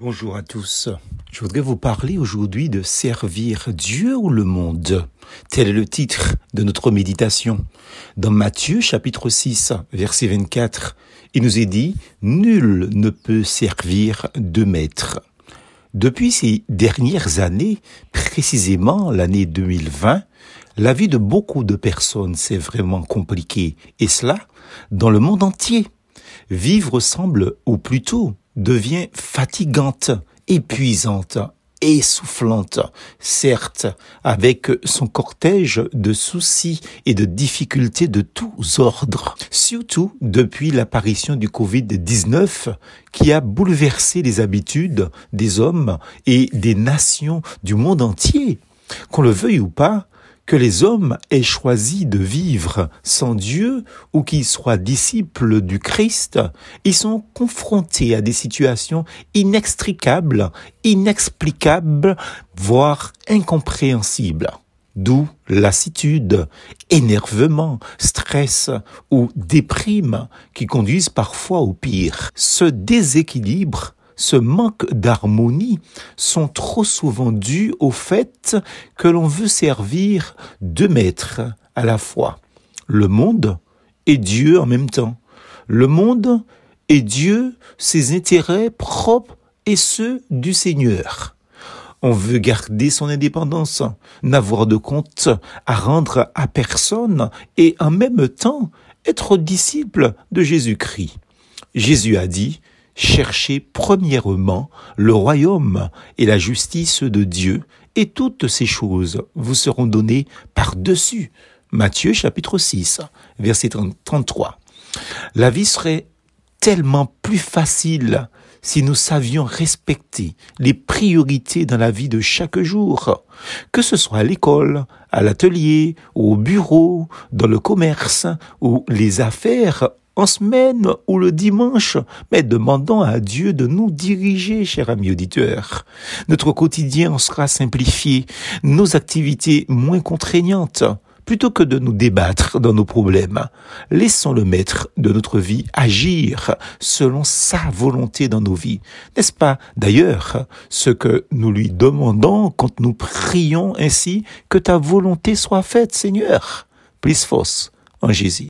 Bonjour à tous. Je voudrais vous parler aujourd'hui de servir Dieu ou le monde. Tel est le titre de notre méditation. Dans Matthieu chapitre 6 verset 24, il nous est dit, Nul ne peut servir deux maîtres. Depuis ces dernières années, précisément l'année 2020, la vie de beaucoup de personnes s'est vraiment compliquée, et cela dans le monde entier. Vivre semble, ou plutôt devient fatigante, épuisante, essoufflante, certes, avec son cortège de soucis et de difficultés de tous ordres, surtout depuis l'apparition du Covid-19 qui a bouleversé les habitudes des hommes et des nations du monde entier. Qu'on le veuille ou pas, que les hommes aient choisi de vivre sans Dieu ou qu'ils soient disciples du Christ, ils sont confrontés à des situations inextricables, inexplicables, voire incompréhensibles. D'où lassitude, énervement, stress ou déprime qui conduisent parfois au pire. Ce déséquilibre ce manque d'harmonie sont trop souvent dus au fait que l'on veut servir deux maîtres à la fois, le monde et Dieu en même temps. Le monde et Dieu, ses intérêts propres et ceux du Seigneur. On veut garder son indépendance, n'avoir de compte à rendre à personne et en même temps être disciple de Jésus-Christ. Jésus a dit, cherchez premièrement le royaume et la justice de Dieu, et toutes ces choses vous seront données par-dessus. Matthieu chapitre 6, verset 33. La vie serait tellement plus facile si nous savions respecter les priorités dans la vie de chaque jour, que ce soit à l'école, à l'atelier, au bureau, dans le commerce ou les affaires en semaine ou le dimanche, mais demandons à Dieu de nous diriger, cher ami auditeur. Notre quotidien sera simplifié, nos activités moins contraignantes. Plutôt que de nous débattre dans nos problèmes, laissons le maître de notre vie agir selon sa volonté dans nos vies. N'est-ce pas? D'ailleurs ce que nous lui demandons quand nous prions ainsi que ta volonté soit faite, Seigneur? Plus force en Jésus.